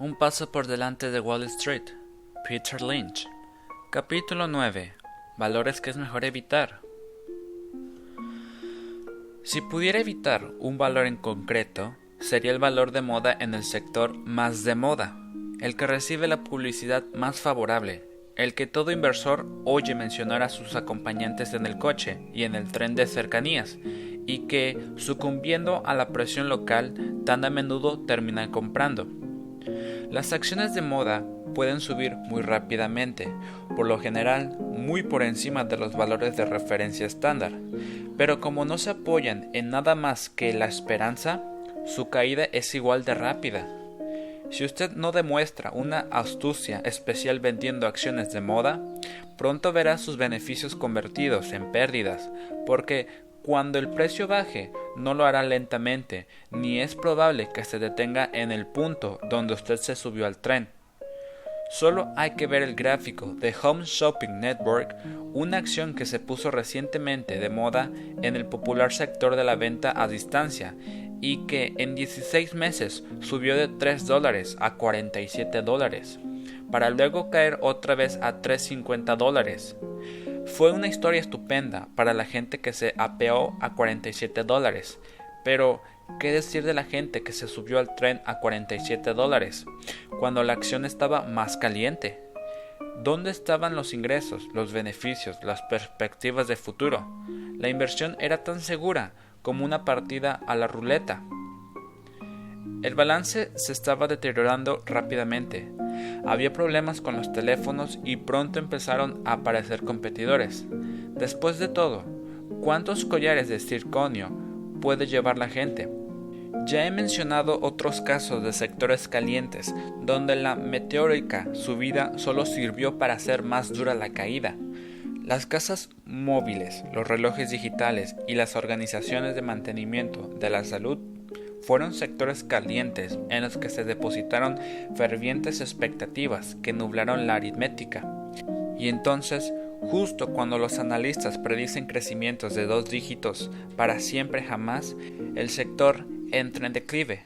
Un paso por delante de Wall Street. Peter Lynch. Capítulo 9. Valores que es mejor evitar. Si pudiera evitar un valor en concreto, sería el valor de moda en el sector más de moda, el que recibe la publicidad más favorable, el que todo inversor oye mencionar a sus acompañantes en el coche y en el tren de cercanías, y que, sucumbiendo a la presión local, tan a menudo terminan comprando. Las acciones de moda pueden subir muy rápidamente, por lo general muy por encima de los valores de referencia estándar, pero como no se apoyan en nada más que la esperanza, su caída es igual de rápida. Si usted no demuestra una astucia especial vendiendo acciones de moda, pronto verá sus beneficios convertidos en pérdidas, porque cuando el precio baje, no lo hará lentamente, ni es probable que se detenga en el punto donde usted se subió al tren. Solo hay que ver el gráfico de Home Shopping Network, una acción que se puso recientemente de moda en el popular sector de la venta a distancia y que en 16 meses subió de 3 dólares a 47 dólares, para luego caer otra vez a 3.50 dólares. Fue una historia estupenda para la gente que se apeó a 47 dólares, pero ¿qué decir de la gente que se subió al tren a 47 dólares, cuando la acción estaba más caliente? ¿Dónde estaban los ingresos, los beneficios, las perspectivas de futuro? La inversión era tan segura como una partida a la ruleta. El balance se estaba deteriorando rápidamente. Había problemas con los teléfonos y pronto empezaron a aparecer competidores. Después de todo, ¿cuántos collares de circonio puede llevar la gente? Ya he mencionado otros casos de sectores calientes donde la meteórica subida solo sirvió para hacer más dura la caída. Las casas móviles, los relojes digitales y las organizaciones de mantenimiento de la salud fueron sectores calientes en los que se depositaron fervientes expectativas que nublaron la aritmética. Y entonces, justo cuando los analistas predicen crecimientos de dos dígitos para siempre jamás, el sector entra en declive.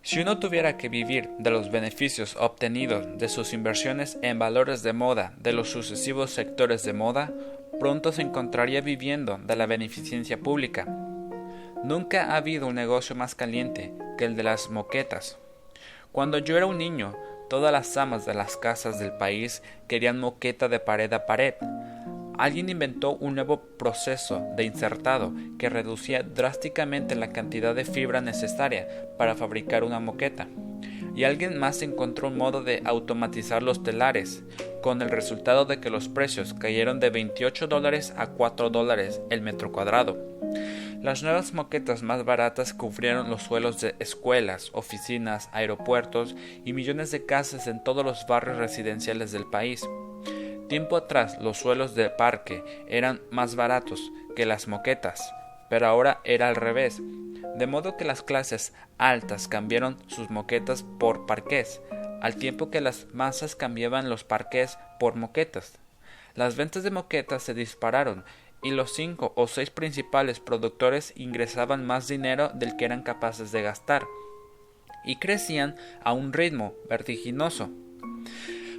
Si uno tuviera que vivir de los beneficios obtenidos de sus inversiones en valores de moda de los sucesivos sectores de moda, pronto se encontraría viviendo de la beneficencia pública, Nunca ha habido un negocio más caliente que el de las moquetas. Cuando yo era un niño, todas las amas de las casas del país querían moqueta de pared a pared. Alguien inventó un nuevo proceso de insertado que reducía drásticamente la cantidad de fibra necesaria para fabricar una moqueta. Y alguien más encontró un modo de automatizar los telares, con el resultado de que los precios cayeron de 28 dólares a 4 dólares el metro cuadrado. Las nuevas moquetas más baratas cubrieron los suelos de escuelas, oficinas, aeropuertos y millones de casas en todos los barrios residenciales del país. Tiempo atrás los suelos de parque eran más baratos que las moquetas, pero ahora era al revés, de modo que las clases altas cambiaron sus moquetas por parqués, al tiempo que las masas cambiaban los parqués por moquetas. Las ventas de moquetas se dispararon y los cinco o seis principales productores ingresaban más dinero del que eran capaces de gastar, y crecían a un ritmo vertiginoso.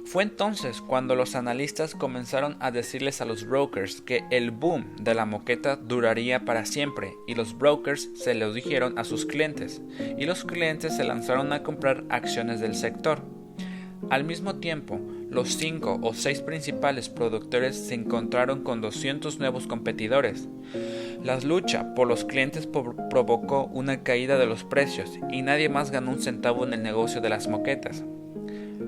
Fue entonces cuando los analistas comenzaron a decirles a los brokers que el boom de la moqueta duraría para siempre y los brokers se lo dijeron a sus clientes y los clientes se lanzaron a comprar acciones del sector. Al mismo tiempo, los cinco o seis principales productores se encontraron con 200 nuevos competidores. La lucha por los clientes provocó una caída de los precios y nadie más ganó un centavo en el negocio de las moquetas.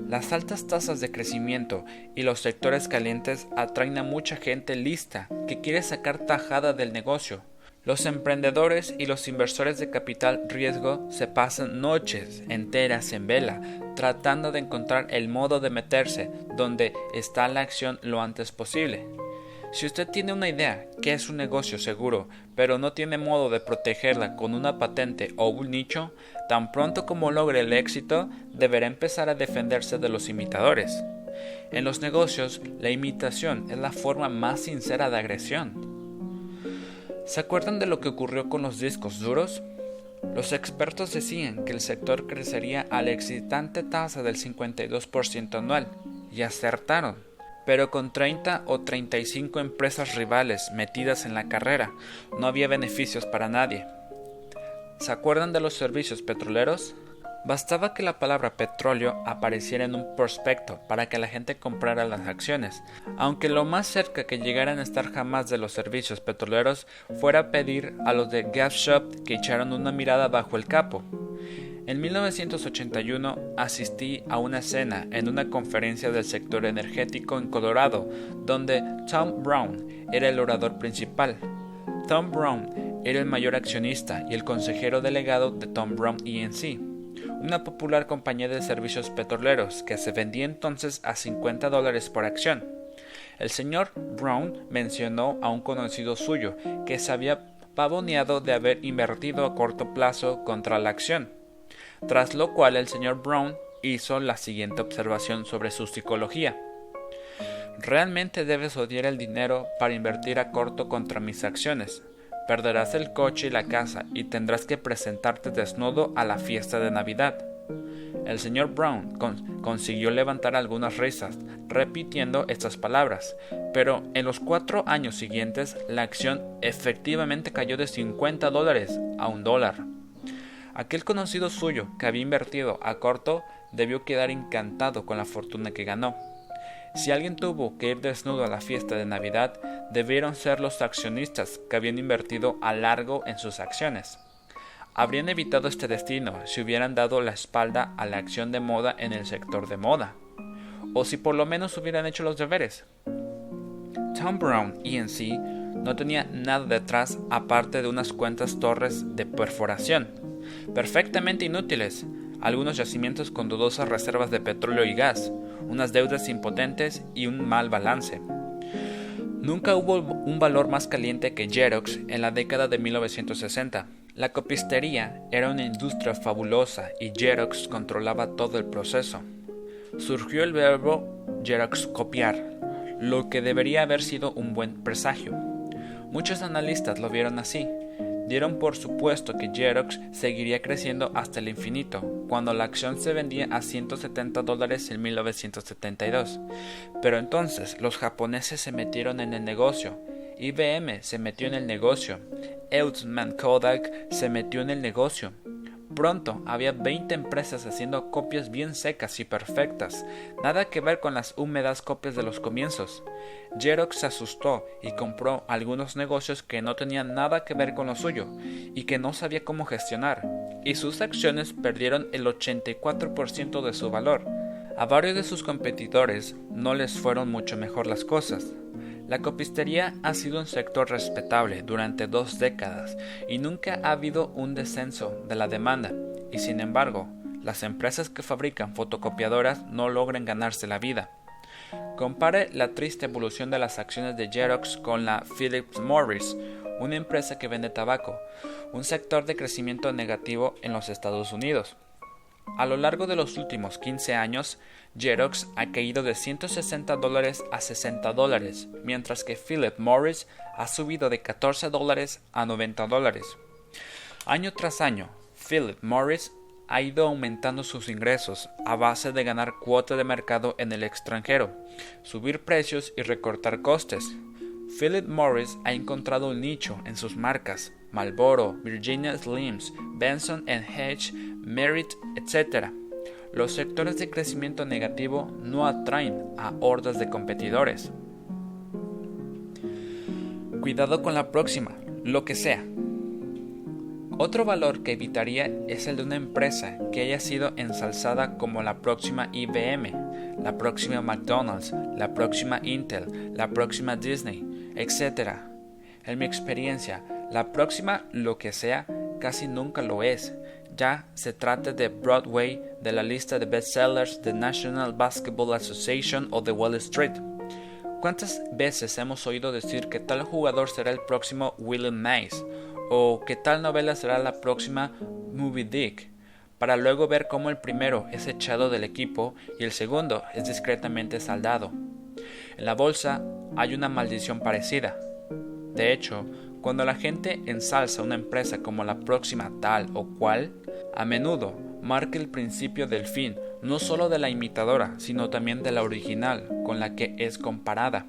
Las altas tasas de crecimiento y los sectores calientes atraen a mucha gente lista que quiere sacar tajada del negocio. Los emprendedores y los inversores de capital riesgo se pasan noches enteras en vela tratando de encontrar el modo de meterse donde está la acción lo antes posible. Si usted tiene una idea que es un negocio seguro, pero no tiene modo de protegerla con una patente o un nicho, tan pronto como logre el éxito, deberá empezar a defenderse de los imitadores. En los negocios, la imitación es la forma más sincera de agresión. ¿Se acuerdan de lo que ocurrió con los discos duros? Los expertos decían que el sector crecería a la excitante tasa del 52% anual, y acertaron, pero con 30 o 35 empresas rivales metidas en la carrera, no había beneficios para nadie. ¿Se acuerdan de los servicios petroleros? Bastaba que la palabra petróleo apareciera en un prospecto para que la gente comprara las acciones, aunque lo más cerca que llegaran a estar jamás de los servicios petroleros fuera pedir a los de Gas Shop que echaran una mirada bajo el capo. En 1981 asistí a una cena en una conferencia del sector energético en Colorado, donde Tom Brown era el orador principal. Tom Brown era el mayor accionista y el consejero delegado de Tom Brown ENC una popular compañía de servicios petroleros que se vendía entonces a 50 dólares por acción. El señor Brown mencionó a un conocido suyo que se había pavoneado de haber invertido a corto plazo contra la acción, tras lo cual el señor Brown hizo la siguiente observación sobre su psicología. Realmente debes odiar el dinero para invertir a corto contra mis acciones, perderás el coche y la casa y tendrás que presentarte desnudo a la fiesta de Navidad. El señor Brown consiguió levantar algunas risas, repitiendo estas palabras, pero en los cuatro años siguientes la acción efectivamente cayó de 50 dólares a un dólar. Aquel conocido suyo que había invertido a corto debió quedar encantado con la fortuna que ganó. Si alguien tuvo que ir desnudo a la fiesta de Navidad, debieron ser los accionistas que habían invertido a largo en sus acciones. Habrían evitado este destino si hubieran dado la espalda a la acción de moda en el sector de moda, o si por lo menos hubieran hecho los deberes. Tom Brown ENC no tenía nada detrás aparte de unas cuantas torres de perforación, perfectamente inútiles, algunos yacimientos con dudosas reservas de petróleo y gas, unas deudas impotentes y un mal balance. Nunca hubo un valor más caliente que Xerox en la década de 1960. La copistería era una industria fabulosa y Xerox controlaba todo el proceso. Surgió el verbo Xerox copiar, lo que debería haber sido un buen presagio. Muchos analistas lo vieron así, dieron por supuesto que Xerox seguiría creciendo hasta el infinito, cuando la acción se vendía a 170 dólares en 1972. Pero entonces los japoneses se metieron en el negocio, IBM se metió en el negocio, Eastman Kodak se metió en el negocio, Pronto había 20 empresas haciendo copias bien secas y perfectas, nada que ver con las húmedas copias de los comienzos. Xerox se asustó y compró algunos negocios que no tenían nada que ver con lo suyo y que no sabía cómo gestionar, y sus acciones perdieron el 84% de su valor. A varios de sus competidores no les fueron mucho mejor las cosas. La copistería ha sido un sector respetable durante dos décadas y nunca ha habido un descenso de la demanda, y sin embargo, las empresas que fabrican fotocopiadoras no logran ganarse la vida. Compare la triste evolución de las acciones de Xerox con la Philip Morris, una empresa que vende tabaco, un sector de crecimiento negativo en los Estados Unidos. A lo largo de los últimos 15 años, Xerox ha caído de 160 dólares a 60 dólares, mientras que Philip Morris ha subido de 14 dólares a 90 dólares. Año tras año, Philip Morris ha ido aumentando sus ingresos a base de ganar cuota de mercado en el extranjero, subir precios y recortar costes. Philip Morris ha encontrado un nicho en sus marcas Marlboro, Virginia Slims, Benson Hedge, Merit, etc los sectores de crecimiento negativo no atraen a hordas de competidores. Cuidado con la próxima, lo que sea. Otro valor que evitaría es el de una empresa que haya sido ensalzada como la próxima IBM, la próxima McDonald's, la próxima Intel, la próxima Disney, etc. En mi experiencia, la próxima lo que sea casi nunca lo es, ya se trate de Broadway, de la lista de bestsellers de National Basketball Association o de Wall Street. ¿Cuántas veces hemos oído decir que tal jugador será el próximo William Mays o que tal novela será la próxima Movie Dick? Para luego ver cómo el primero es echado del equipo y el segundo es discretamente saldado. En la bolsa hay una maldición parecida. De hecho, Cuando la gente ensalza una empresa como la próxima tal o cual, a menudo marca el principio del fin, no solo de la imitadora, sino también de la original con la que es comparada.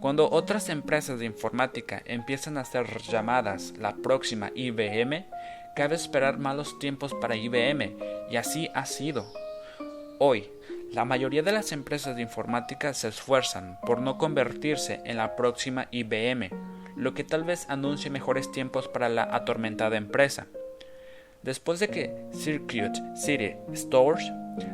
Cuando otras empresas de informática empiezan a ser llamadas la próxima IBM, cabe esperar malos tiempos para IBM, y así ha sido. Hoy, la mayoría de las empresas de informática se esfuerzan por no convertirse en la próxima IBM, lo que tal vez anuncie mejores tiempos para la atormentada empresa. Después de que Circuit City Stores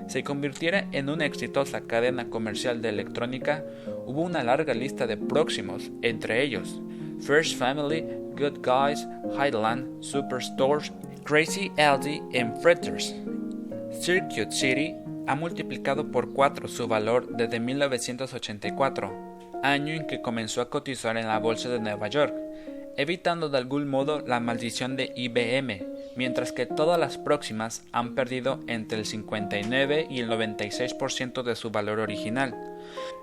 se convirtiera en una exitosa cadena comercial de electrónica, hubo una larga lista de próximos, entre ellos First Family, Good Guys, Highland, Superstores, Crazy Aldi y Fritters. Circuit City ha multiplicado por cuatro su valor desde 1984 año en que comenzó a cotizar en la bolsa de Nueva York, evitando de algún modo la maldición de IBM, mientras que todas las próximas han perdido entre el 59 y el 96% de su valor original.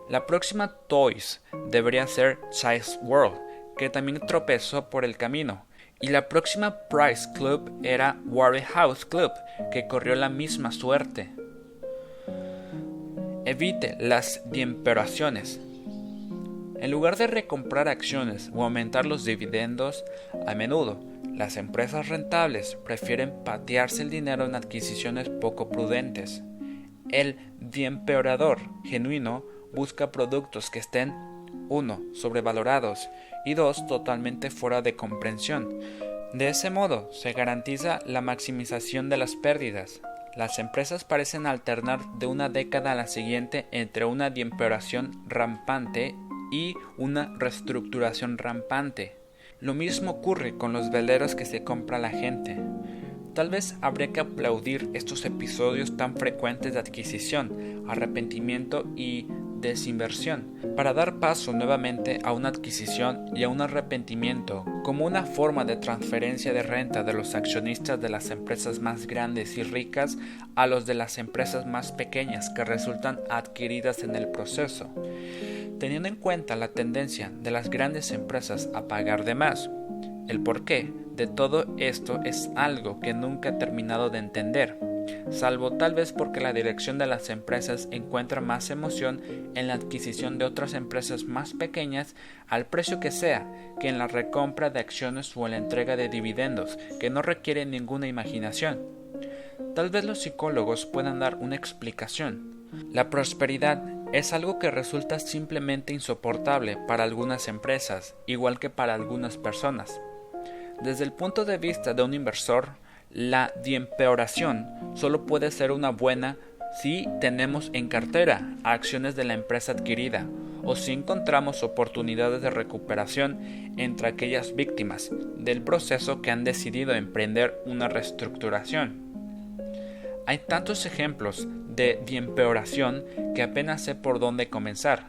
La próxima Toys debería ser Size World, que también tropezó por el camino, y la próxima Price Club era Warehouse Club, que corrió la misma suerte. Evite las diemperaciones. En lugar de recomprar acciones o aumentar los dividendos, a menudo las empresas rentables prefieren patearse el dinero en adquisiciones poco prudentes. El diempeorador genuino busca productos que estén 1. sobrevalorados y 2. totalmente fuera de comprensión. De ese modo se garantiza la maximización de las pérdidas. Las empresas parecen alternar de una década a la siguiente entre una diempeoración rampante y una reestructuración rampante. Lo mismo ocurre con los veleros que se compra la gente. Tal vez habría que aplaudir estos episodios tan frecuentes de adquisición, arrepentimiento y desinversión, para dar paso nuevamente a una adquisición y a un arrepentimiento como una forma de transferencia de renta de los accionistas de las empresas más grandes y ricas a los de las empresas más pequeñas que resultan adquiridas en el proceso teniendo en cuenta la tendencia de las grandes empresas a pagar de más. El porqué de todo esto es algo que nunca he terminado de entender, salvo tal vez porque la dirección de las empresas encuentra más emoción en la adquisición de otras empresas más pequeñas al precio que sea que en la recompra de acciones o en la entrega de dividendos, que no requieren ninguna imaginación. Tal vez los psicólogos puedan dar una explicación. La prosperidad es algo que resulta simplemente insoportable para algunas empresas, igual que para algunas personas. Desde el punto de vista de un inversor, la diempeoración solo puede ser una buena si tenemos en cartera acciones de la empresa adquirida o si encontramos oportunidades de recuperación entre aquellas víctimas del proceso que han decidido emprender una reestructuración. Hay tantos ejemplos de empeoración que apenas sé por dónde comenzar.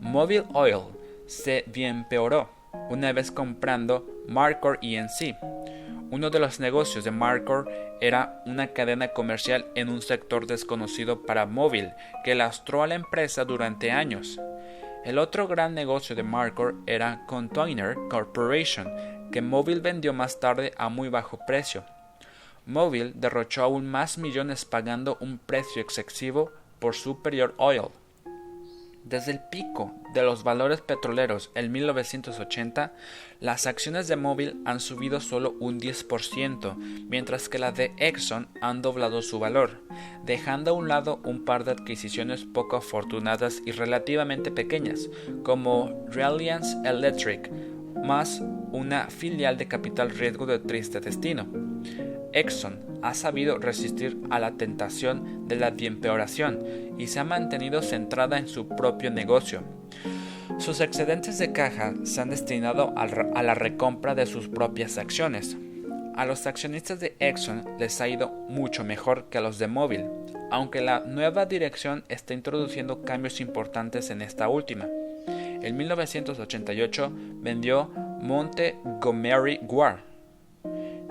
Mobile Oil se empeoró una vez comprando Marcor ENC. Uno de los negocios de Marcor era una cadena comercial en un sector desconocido para móvil que lastró a la empresa durante años. El otro gran negocio de Marcor era Container Corporation, que Móvil vendió más tarde a muy bajo precio. Móvil derrochó aún más millones pagando un precio excesivo por Superior Oil. Desde el pico de los valores petroleros en 1980, las acciones de Móvil han subido solo un 10%, mientras que las de Exxon han doblado su valor, dejando a un lado un par de adquisiciones poco afortunadas y relativamente pequeñas, como Reliance Electric, más una filial de capital riesgo de triste destino. Exxon ha sabido resistir a la tentación de la empeoración y se ha mantenido centrada en su propio negocio. Sus excedentes de caja se han destinado a la recompra de sus propias acciones. A los accionistas de Exxon les ha ido mucho mejor que a los de Móvil, aunque la nueva dirección está introduciendo cambios importantes en esta última. En 1988 vendió Montgomery Ward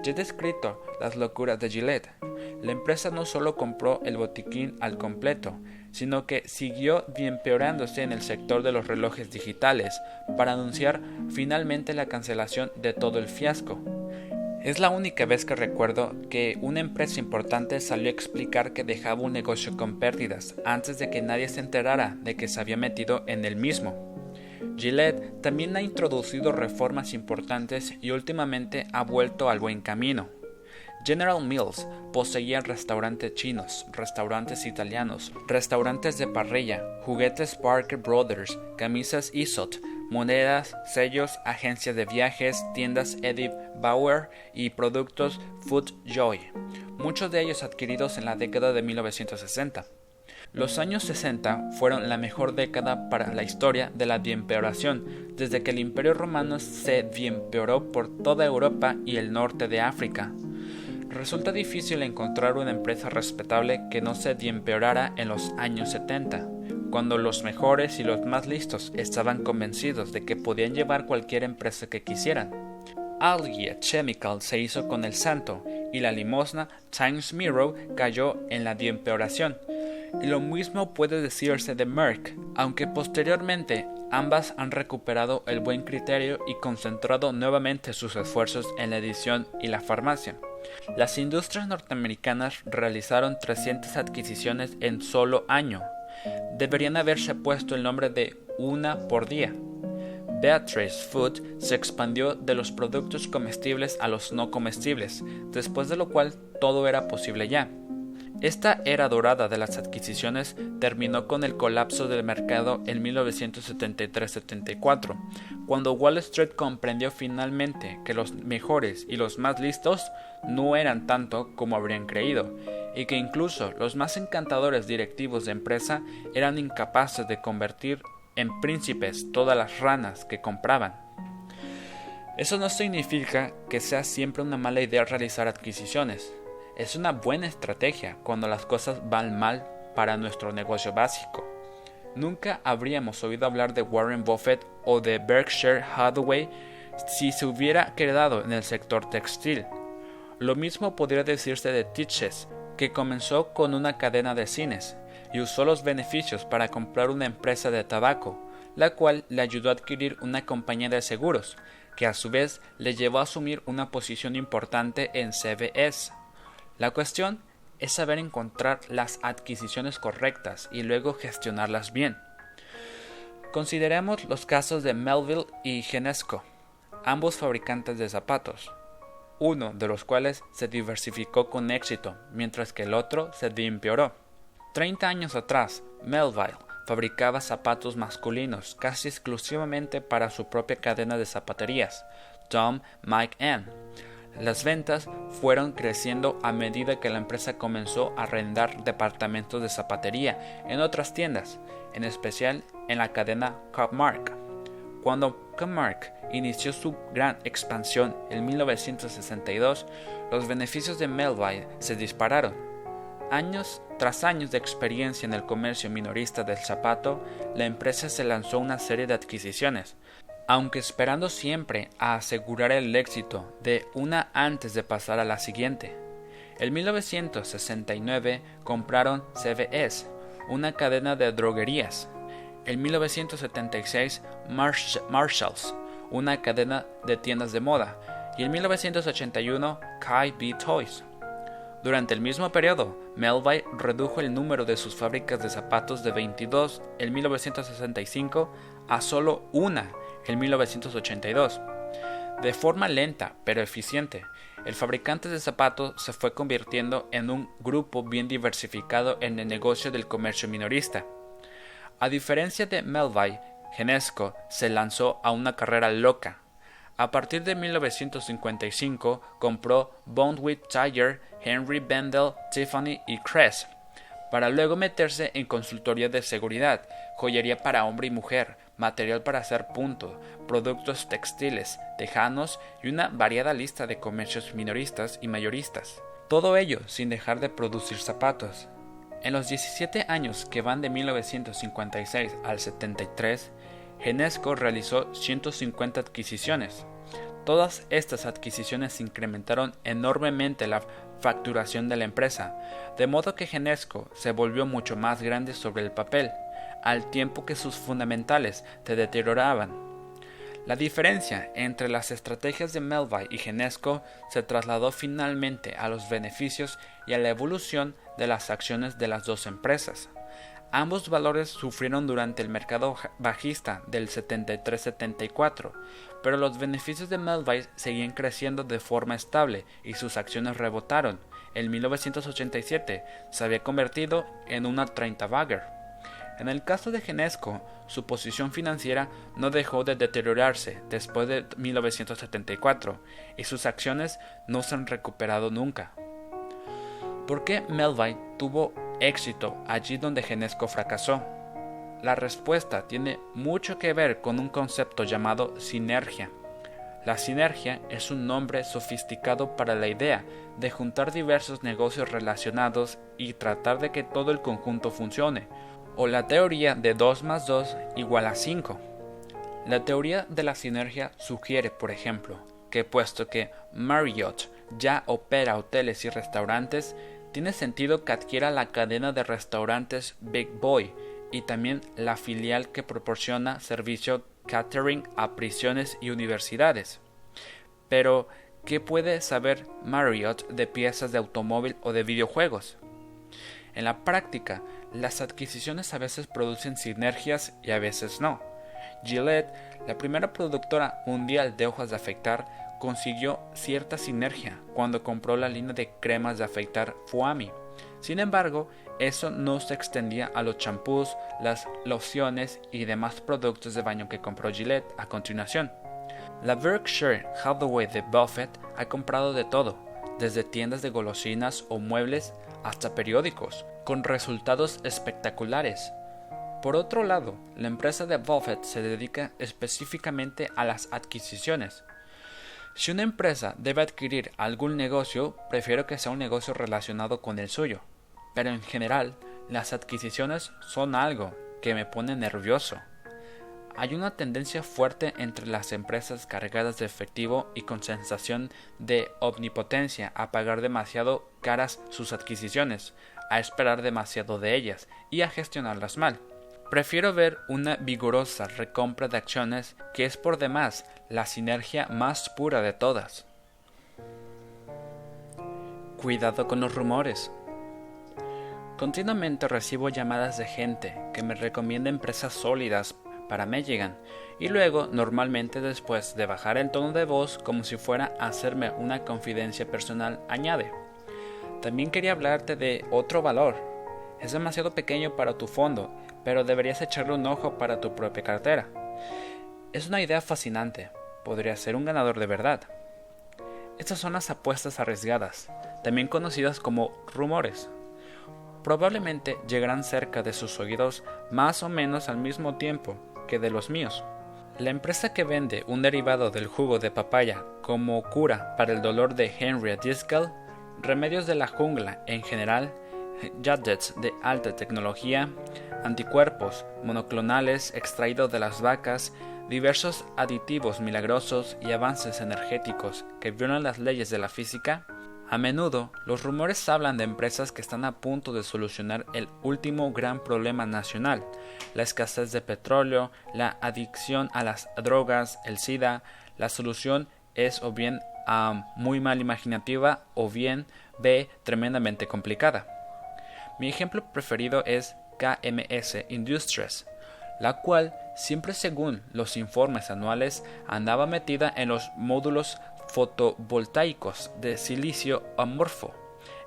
ya he descrito las locuras de Gillette. La empresa no solo compró el botiquín al completo, sino que siguió empeorándose en el sector de los relojes digitales, para anunciar finalmente la cancelación de todo el fiasco. Es la única vez que recuerdo que una empresa importante salió a explicar que dejaba un negocio con pérdidas antes de que nadie se enterara de que se había metido en el mismo. Gillette también ha introducido reformas importantes y últimamente ha vuelto al buen camino. General Mills poseía restaurantes chinos, restaurantes italianos, restaurantes de parrilla, juguetes Parker Brothers, camisas Isot, monedas, sellos, agencias de viajes, tiendas Edith Bauer y productos Food Joy, muchos de ellos adquiridos en la década de 1960. Los años 60 fueron la mejor década para la historia de la diempeoración, desde que el Imperio Romano se diempeoró por toda Europa y el norte de África. Resulta difícil encontrar una empresa respetable que no se diempeorara en los años 70, cuando los mejores y los más listos estaban convencidos de que podían llevar cualquier empresa que quisieran. Algia Chemical se hizo con el santo y la limosna Times Mirror cayó en la diempeoración y lo mismo puede decirse de Merck, aunque posteriormente ambas han recuperado el buen criterio y concentrado nuevamente sus esfuerzos en la edición y la farmacia. Las industrias norteamericanas realizaron 300 adquisiciones en solo año. Deberían haberse puesto el nombre de una por día. Beatrice Food se expandió de los productos comestibles a los no comestibles, después de lo cual todo era posible ya. Esta era dorada de las adquisiciones terminó con el colapso del mercado en 1973-74, cuando Wall Street comprendió finalmente que los mejores y los más listos no eran tanto como habrían creído, y que incluso los más encantadores directivos de empresa eran incapaces de convertir en príncipes todas las ranas que compraban. Eso no significa que sea siempre una mala idea realizar adquisiciones, es una buena estrategia cuando las cosas van mal para nuestro negocio básico. Nunca habríamos oído hablar de Warren Buffett o de Berkshire Hathaway si se hubiera quedado en el sector textil. Lo mismo podría decirse de Titches, que comenzó con una cadena de cines y usó los beneficios para comprar una empresa de tabaco, la cual le ayudó a adquirir una compañía de seguros, que a su vez le llevó a asumir una posición importante en CBS. La cuestión es saber encontrar las adquisiciones correctas y luego gestionarlas bien. Consideremos los casos de Melville y Genesco, ambos fabricantes de zapatos, uno de los cuales se diversificó con éxito, mientras que el otro se empeoró. Treinta años atrás, Melville fabricaba zapatos masculinos casi exclusivamente para su propia cadena de zapaterías, Tom Mike N las ventas fueron creciendo a medida que la empresa comenzó a arrendar departamentos de zapatería en otras tiendas, en especial en la cadena Copmark. Cuando Copmark inició su gran expansión en 1962, los beneficios de Melville se dispararon. Años tras años de experiencia en el comercio minorista del zapato, la empresa se lanzó una serie de adquisiciones, aunque esperando siempre a asegurar el éxito de una antes de pasar a la siguiente. En 1969 compraron CVS, una cadena de droguerías. En 1976 Marshalls, una cadena de tiendas de moda. Y en 1981 Kai B Toys. Durante el mismo periodo, Melville redujo el número de sus fábricas de zapatos de 22 en 1965 a solo una en 1982. De forma lenta pero eficiente, el fabricante de zapatos se fue convirtiendo en un grupo bien diversificado en el negocio del comercio minorista. A diferencia de Melville, Genesco se lanzó a una carrera loca. A partir de 1955 compró Bondwit Tire, Henry Bendel, Tiffany y Crest, para luego meterse en consultoría de seguridad, joyería para hombre y mujer, material para hacer punto, productos textiles, tejanos y una variada lista de comercios minoristas y mayoristas. Todo ello sin dejar de producir zapatos. En los 17 años que van de 1956 al 73, Genesco realizó 150 adquisiciones. Todas estas adquisiciones incrementaron enormemente la facturación de la empresa, de modo que Genesco se volvió mucho más grande sobre el papel, al tiempo que sus fundamentales se deterioraban. La diferencia entre las estrategias de Melville y Genesco se trasladó finalmente a los beneficios y a la evolución de las acciones de las dos empresas. Ambos valores sufrieron durante el mercado bajista del 73-74, pero los beneficios de Melville seguían creciendo de forma estable y sus acciones rebotaron. En 1987 se había convertido en una 30 bagger. En el caso de Genesco, su posición financiera no dejó de deteriorarse después de 1974 y sus acciones no se han recuperado nunca. ¿Por qué Melville tuvo éxito allí donde Genesco fracasó? La respuesta tiene mucho que ver con un concepto llamado sinergia. La sinergia es un nombre sofisticado para la idea de juntar diversos negocios relacionados y tratar de que todo el conjunto funcione, o la teoría de 2 más 2 igual a 5. La teoría de la sinergia sugiere, por ejemplo, que puesto que Marriott ya opera hoteles y restaurantes, tiene sentido que adquiera la cadena de restaurantes Big Boy y también la filial que proporciona servicio catering a prisiones y universidades. Pero, ¿qué puede saber Marriott de piezas de automóvil o de videojuegos? En la práctica, las adquisiciones a veces producen sinergias y a veces no. Gillette, la primera productora mundial de hojas de afeitar, consiguió cierta sinergia cuando compró la línea de cremas de afeitar Fuami. Sin embargo, eso no se extendía a los champús, las lociones y demás productos de baño que compró Gillette a continuación. La Berkshire Hathaway de Buffett ha comprado de todo, desde tiendas de golosinas o muebles hasta periódicos, con resultados espectaculares. Por otro lado, la empresa de Buffett se dedica específicamente a las adquisiciones, si una empresa debe adquirir algún negocio, prefiero que sea un negocio relacionado con el suyo. Pero en general, las adquisiciones son algo que me pone nervioso. Hay una tendencia fuerte entre las empresas cargadas de efectivo y con sensación de omnipotencia a pagar demasiado caras sus adquisiciones, a esperar demasiado de ellas y a gestionarlas mal. Prefiero ver una vigorosa recompra de acciones que es por demás la sinergia más pura de todas. Cuidado con los rumores. Continuamente recibo llamadas de gente que me recomienda empresas sólidas para Melligan y luego, normalmente después de bajar el tono de voz como si fuera a hacerme una confidencia personal, añade, también quería hablarte de otro valor. Es demasiado pequeño para tu fondo pero deberías echarle un ojo para tu propia cartera. Es una idea fascinante, podría ser un ganador de verdad. Estas son las apuestas arriesgadas, también conocidas como rumores. Probablemente llegarán cerca de sus oídos más o menos al mismo tiempo que de los míos. La empresa que vende un derivado del jugo de papaya como cura para el dolor de Henry Driscoll, remedios de la jungla en general, gadgets de alta tecnología, anticuerpos monoclonales extraídos de las vacas, diversos aditivos milagrosos y avances energéticos que violan las leyes de la física, a menudo los rumores hablan de empresas que están a punto de solucionar el último gran problema nacional, la escasez de petróleo, la adicción a las drogas, el SIDA. La solución es o bien muy mal imaginativa o bien B tremendamente complicada. Mi ejemplo preferido es KMS Industries, la cual, siempre según los informes anuales, andaba metida en los módulos fotovoltaicos de silicio amorfo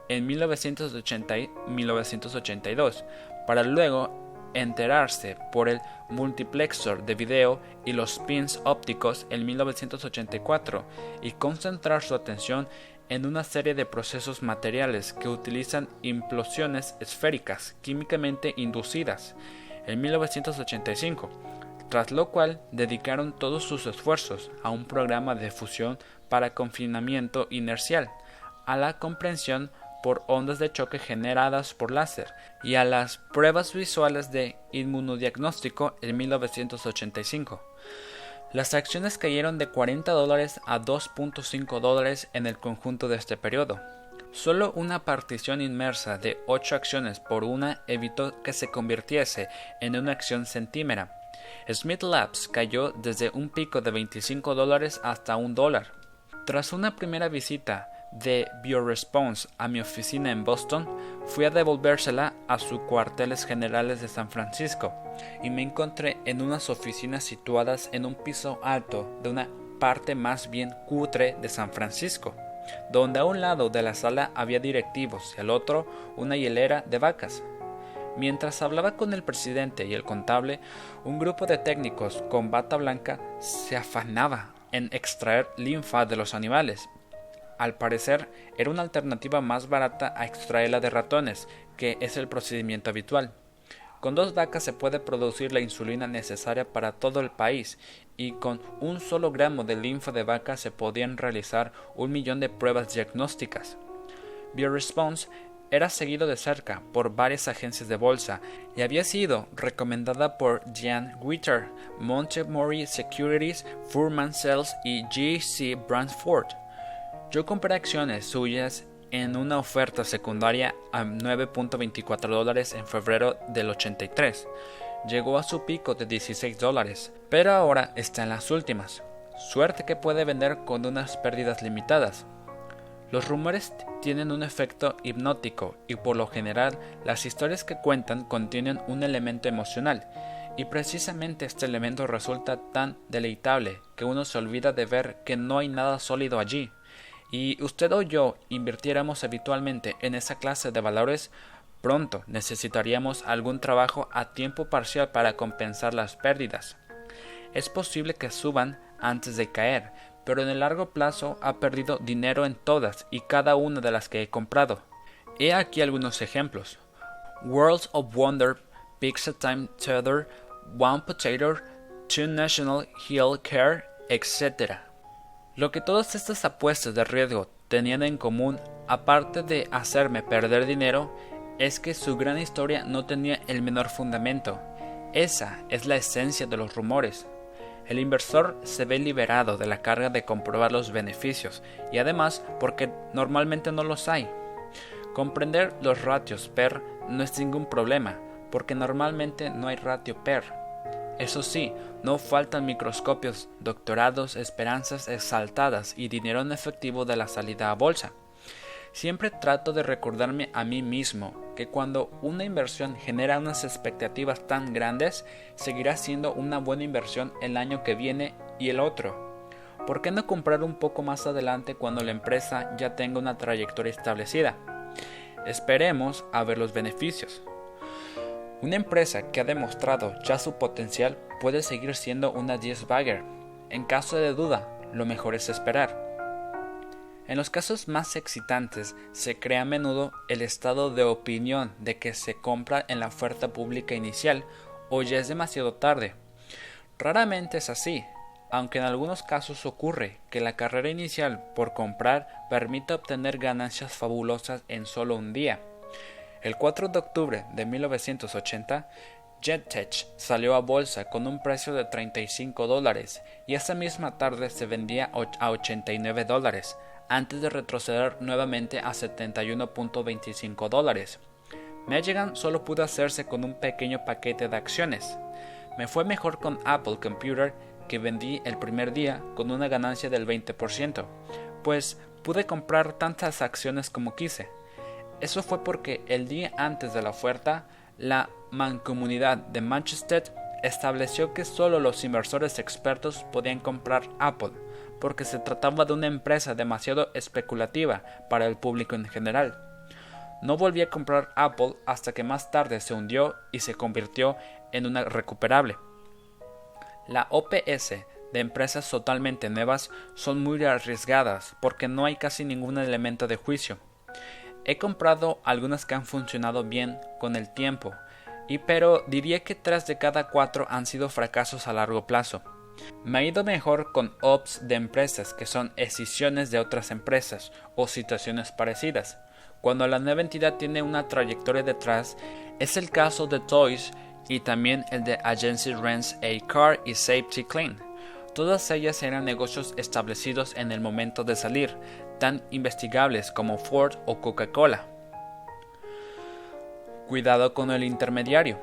en 1980 y 1982, para luego enterarse por el multiplexor de video y los pins ópticos en 1984 y concentrar su atención en una serie de procesos materiales que utilizan implosiones esféricas químicamente inducidas en 1985, tras lo cual dedicaron todos sus esfuerzos a un programa de fusión para confinamiento inercial, a la comprensión por ondas de choque generadas por láser y a las pruebas visuales de inmunodiagnóstico en 1985. Las acciones cayeron de 40 dólares a 2.5 dólares en el conjunto de este periodo. Solo una partición inmersa de 8 acciones por una evitó que se convirtiese en una acción centímera. Smith Labs cayó desde un pico de 25 dólares hasta un dólar. Tras una primera visita de BioResponse a mi oficina en Boston, fui a devolvérsela a sus cuarteles generales de San Francisco y me encontré en unas oficinas situadas en un piso alto de una parte más bien cutre de San Francisco, donde a un lado de la sala había directivos y al otro una hielera de vacas. Mientras hablaba con el presidente y el contable, un grupo de técnicos con bata blanca se afanaba en extraer linfa de los animales al parecer era una alternativa más barata a extraerla de ratones, que es el procedimiento habitual. Con dos vacas se puede producir la insulina necesaria para todo el país y con un solo gramo de linfa de vaca se podían realizar un millón de pruebas diagnósticas. BioResponse era seguido de cerca por varias agencias de bolsa y había sido recomendada por Jan Witter, Montemory Securities, Furman Cells y G.C. Brandford. Yo compré acciones suyas en una oferta secundaria a 9.24 dólares en febrero del 83. Llegó a su pico de 16 dólares, pero ahora está en las últimas. Suerte que puede vender con unas pérdidas limitadas. Los rumores tienen un efecto hipnótico y por lo general las historias que cuentan contienen un elemento emocional y precisamente este elemento resulta tan deleitable que uno se olvida de ver que no hay nada sólido allí y usted o yo invirtiéramos habitualmente en esa clase de valores, pronto necesitaríamos algún trabajo a tiempo parcial para compensar las pérdidas. Es posible que suban antes de caer, pero en el largo plazo ha perdido dinero en todas y cada una de las que he comprado. He aquí algunos ejemplos. Worlds of Wonder, Pizza Time Tether, One Potato, Two National Health Care, etc. Lo que todas estas apuestas de riesgo tenían en común, aparte de hacerme perder dinero, es que su gran historia no tenía el menor fundamento. Esa es la esencia de los rumores. El inversor se ve liberado de la carga de comprobar los beneficios y además porque normalmente no los hay. Comprender los ratios PER no es ningún problema, porque normalmente no hay ratio PER. Eso sí, no faltan microscopios, doctorados, esperanzas exaltadas y dinero en efectivo de la salida a bolsa. Siempre trato de recordarme a mí mismo que cuando una inversión genera unas expectativas tan grandes, seguirá siendo una buena inversión el año que viene y el otro. ¿Por qué no comprar un poco más adelante cuando la empresa ya tenga una trayectoria establecida? Esperemos a ver los beneficios. Una empresa que ha demostrado ya su potencial puede seguir siendo una 10 bagger. En caso de duda, lo mejor es esperar. En los casos más excitantes se crea a menudo el estado de opinión de que se compra en la oferta pública inicial o ya es demasiado tarde. Raramente es así, aunque en algunos casos ocurre que la carrera inicial por comprar permite obtener ganancias fabulosas en solo un día. El 4 de octubre de 1980, JetTech salió a bolsa con un precio de 35 dólares y esa misma tarde se vendía a 89 dólares, antes de retroceder nuevamente a 71.25 dólares. Megan solo pudo hacerse con un pequeño paquete de acciones. Me fue mejor con Apple Computer que vendí el primer día con una ganancia del 20%, pues pude comprar tantas acciones como quise. Eso fue porque el día antes de la oferta, la Mancomunidad de Manchester estableció que solo los inversores expertos podían comprar Apple, porque se trataba de una empresa demasiado especulativa para el público en general. No volví a comprar Apple hasta que más tarde se hundió y se convirtió en una recuperable. La OPS de empresas totalmente nuevas son muy arriesgadas porque no hay casi ningún elemento de juicio. He comprado algunas que han funcionado bien con el tiempo, y pero diría que tres de cada cuatro han sido fracasos a largo plazo. Me ha ido mejor con OPS de empresas que son escisiones de otras empresas o situaciones parecidas, cuando la nueva entidad tiene una trayectoria detrás, es el caso de Toys y también el de Agency Rents a Car y Safety Clean. Todas ellas eran negocios establecidos en el momento de salir, tan investigables como Ford o Coca-Cola. Cuidado con el intermediario.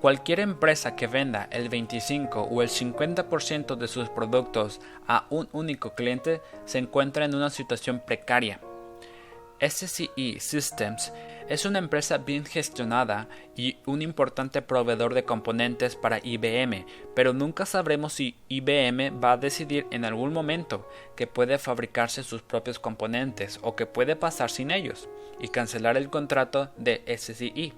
Cualquier empresa que venda el 25 o el 50% de sus productos a un único cliente se encuentra en una situación precaria. SCE Systems es una empresa bien gestionada y un importante proveedor de componentes para IBM, pero nunca sabremos si IBM va a decidir en algún momento que puede fabricarse sus propios componentes o que puede pasar sin ellos y cancelar el contrato de SCE.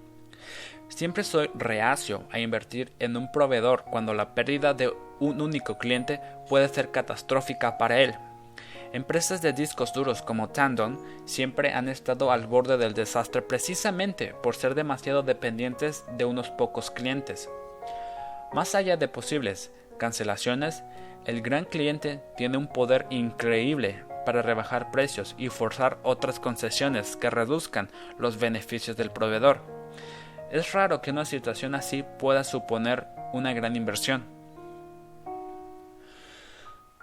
Siempre soy reacio a invertir en un proveedor cuando la pérdida de un único cliente puede ser catastrófica para él. Empresas de discos duros como Tandon siempre han estado al borde del desastre precisamente por ser demasiado dependientes de unos pocos clientes. Más allá de posibles cancelaciones, el gran cliente tiene un poder increíble para rebajar precios y forzar otras concesiones que reduzcan los beneficios del proveedor. Es raro que una situación así pueda suponer una gran inversión.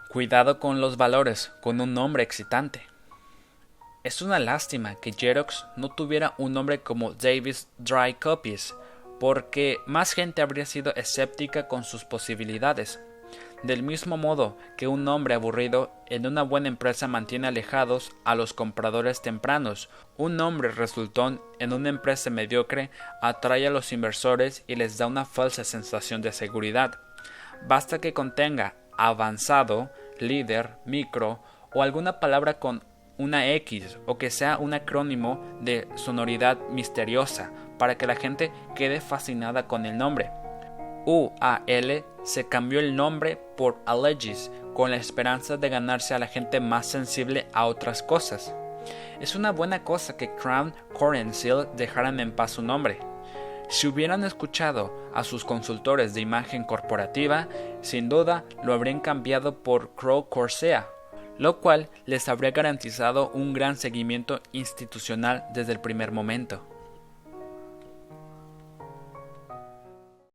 Cuidado con los valores con un nombre excitante. Es una lástima que Xerox no tuviera un nombre como Davis Dry Copies, porque más gente habría sido escéptica con sus posibilidades. Del mismo modo que un nombre aburrido en una buena empresa mantiene alejados a los compradores tempranos, un nombre resultón en una empresa mediocre atrae a los inversores y les da una falsa sensación de seguridad. Basta que contenga avanzado, líder, micro o alguna palabra con una X o que sea un acrónimo de sonoridad misteriosa para que la gente quede fascinada con el nombre. UAL se cambió el nombre por Allegis con la esperanza de ganarse a la gente más sensible a otras cosas. Es una buena cosa que Crown Core Seal dejaran en paz su nombre. Si hubieran escuchado a sus consultores de imagen corporativa, sin duda lo habrían cambiado por Crow Corsea, lo cual les habría garantizado un gran seguimiento institucional desde el primer momento.